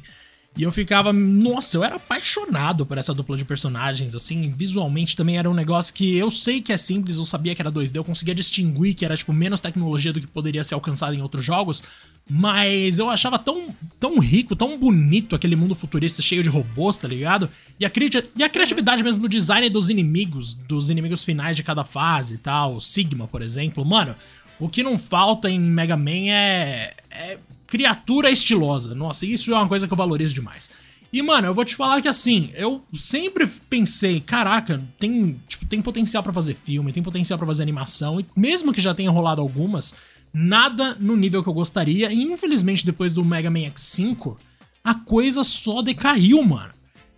E eu ficava, nossa, eu era apaixonado por essa dupla de personagens, assim, visualmente também era um negócio que eu sei que é simples, eu sabia que era 2D, eu conseguia distinguir que era, tipo, menos tecnologia do que poderia ser alcançado em outros jogos, mas eu achava tão, tão rico, tão bonito aquele mundo futurista cheio de robôs, tá ligado? E a, e a criatividade mesmo no design dos inimigos, dos inimigos finais de cada fase e tal, Sigma, por exemplo, mano, o que não falta em Mega Man é, é criatura estilosa. Nossa, isso é uma coisa que eu valorizo demais. E, mano, eu vou te falar que assim, eu sempre pensei, caraca, tem, tipo, tem potencial para fazer filme, tem potencial para fazer animação, e mesmo que já tenha rolado algumas, nada no nível que eu gostaria. E infelizmente, depois do Mega Man X5, a coisa só decaiu, mano.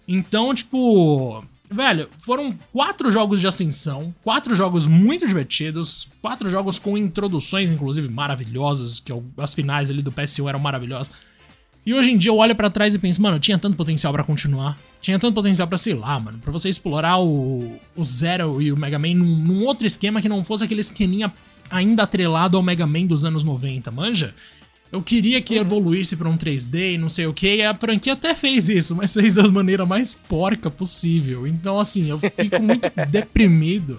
Então, tipo, Velho, foram quatro jogos de ascensão, quatro jogos muito divertidos, quatro jogos com introduções, inclusive, maravilhosas, que as finais ali do PS1 eram maravilhosas. E hoje em dia eu olho para trás e penso, mano, tinha tanto potencial para continuar. Tinha tanto potencial para sei lá, mano, pra você explorar o, o Zero e o Mega Man num, num outro esquema que não fosse aquele esqueminha ainda atrelado ao Mega Man dos anos 90, manja? Eu queria que evoluísse para um 3D e não sei o que, e a franquia até fez isso, mas fez da maneira mais porca possível. Então, assim, eu fico muito deprimido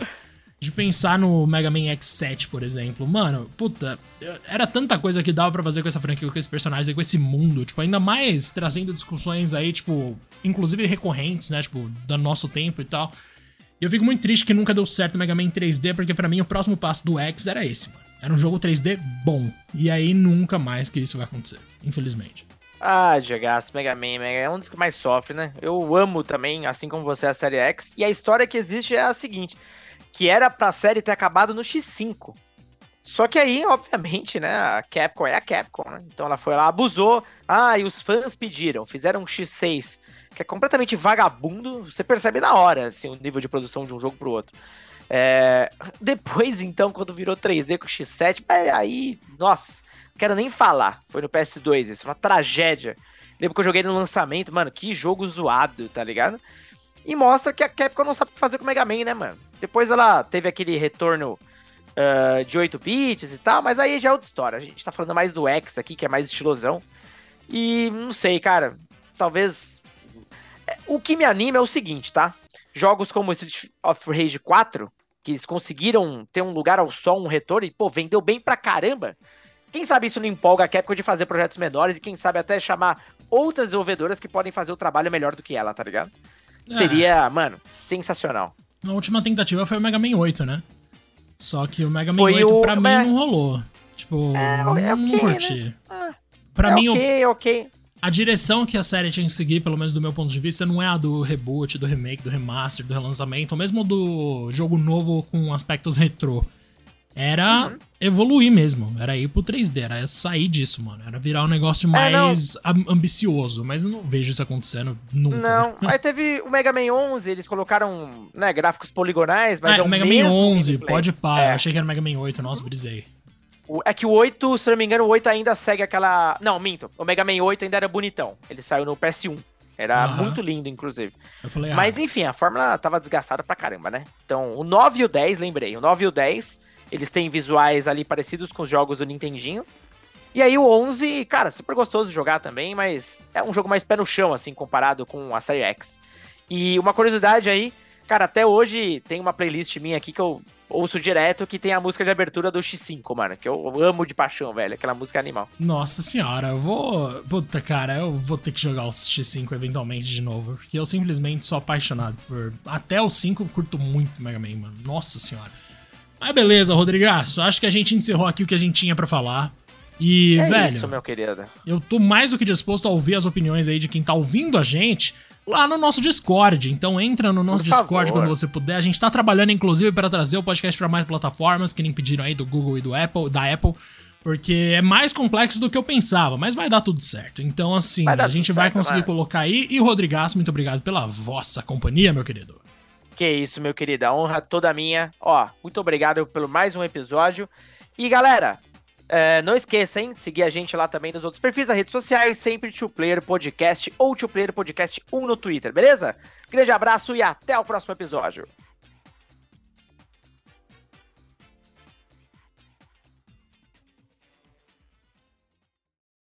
de pensar no Mega Man X7, por exemplo. Mano, puta, era tanta coisa que dava para fazer com essa franquia, com esse personagem, com esse mundo, tipo, ainda mais trazendo discussões aí, tipo, inclusive recorrentes, né, tipo, do nosso tempo e tal. E eu fico muito triste que nunca deu certo o Mega Man 3D, porque para mim o próximo passo do X era esse, mano. Era um jogo 3D bom. E aí nunca mais que isso vai acontecer, infelizmente. Ah, Gegas, Mega Man, Mega é um dos que mais sofre, né? Eu amo também, assim como você, a série X. E a história que existe é a seguinte: que era pra série ter acabado no X5. Só que aí, obviamente, né, a Capcom é a Capcom, né? Então ela foi lá, abusou. Ah, e os fãs pediram, fizeram um X6, que é completamente vagabundo. Você percebe na hora, assim, o nível de produção de um jogo pro outro. É, depois, então, quando virou 3D com o X7, aí, nossa, não quero nem falar. Foi no PS2, isso, uma tragédia. Lembro que eu joguei no lançamento, mano, que jogo zoado, tá ligado? E mostra que a Capcom não sabe fazer com o Mega Man, né, mano? Depois ela teve aquele retorno uh, de 8 bits e tal, mas aí já é outra história. A gente tá falando mais do X aqui, que é mais estilosão. E não sei, cara, talvez O que me anima é o seguinte, tá? Jogos como Street of Rage 4, que eles conseguiram ter um lugar ao sol, um retorno, e, pô, vendeu bem pra caramba. Quem sabe isso não empolga a Capcom de fazer projetos menores e quem sabe até chamar outras desenvolvedoras que podem fazer o trabalho melhor do que ela, tá ligado? É. Seria, mano, sensacional. A última tentativa foi o Mega Man 8, né? Só que o Mega Man foi 8 o... pra mim é... não rolou. Tipo, é, é okay, não curti. Né? Ah, pra é mim, ok, o... ok. A direção que a série tinha que seguir, pelo menos do meu ponto de vista, não é a do reboot, do remake, do remaster, do relançamento, ou mesmo do jogo novo com aspectos retrô. Era uhum. evoluir mesmo, era ir pro 3D, era sair disso, mano. Era virar um negócio é, mais é, ambicioso, mas eu não vejo isso acontecendo nunca. Não, aí teve o Mega Man 11, eles colocaram, né, gráficos poligonais, mas é, é o Mega Man 11, gameplay. pode pá, é. achei que era o Mega Man 8, nossa, brisei. É que o 8, se não me engano, o 8 ainda segue aquela... Não, minto, o Mega Man 8 ainda era bonitão, ele saiu no PS1. Era uhum. muito lindo, inclusive. Falei, ah. Mas enfim, a fórmula tava desgastada pra caramba, né? Então, o 9 e o 10, lembrei. O 9 e o 10 eles têm visuais ali parecidos com os jogos do Nintendinho. E aí o 11, cara, super gostoso de jogar também, mas é um jogo mais pé no chão, assim, comparado com a série X. E uma curiosidade aí, cara, até hoje tem uma playlist minha aqui que eu ouço direto que tem a música de abertura do X5, mano, que eu amo de paixão, velho, aquela música animal. Nossa senhora, eu vou. Puta, cara, eu vou ter que jogar o X5 eventualmente de novo, porque eu simplesmente sou apaixonado por. Até o 5 eu curto muito Mega Man, mano. Nossa senhora. Mas beleza, Rodrigaço. Acho que a gente encerrou aqui o que a gente tinha para falar. E, é velho. Isso, meu querido. Eu tô mais do que disposto a ouvir as opiniões aí de quem tá ouvindo a gente lá no nosso Discord. Então entra no nosso Por Discord favor. quando você puder. A gente tá trabalhando, inclusive, para trazer o podcast para mais plataformas, que nem pediram aí do Google e do Apple, da Apple. Porque é mais complexo do que eu pensava, mas vai dar tudo certo. Então, assim, a gente vai certo, conseguir colocar aí. E, Rodrigaço, muito obrigado pela vossa companhia, meu querido. Que isso, meu querido. A honra toda minha. Ó, muito obrigado pelo mais um episódio. E galera, é, não esqueça, hein? Seguir a gente lá também nos outros perfis das redes sociais, sempre Tio Player Podcast ou Tio Player Podcast 1 no Twitter, beleza? Grande abraço e até o próximo episódio.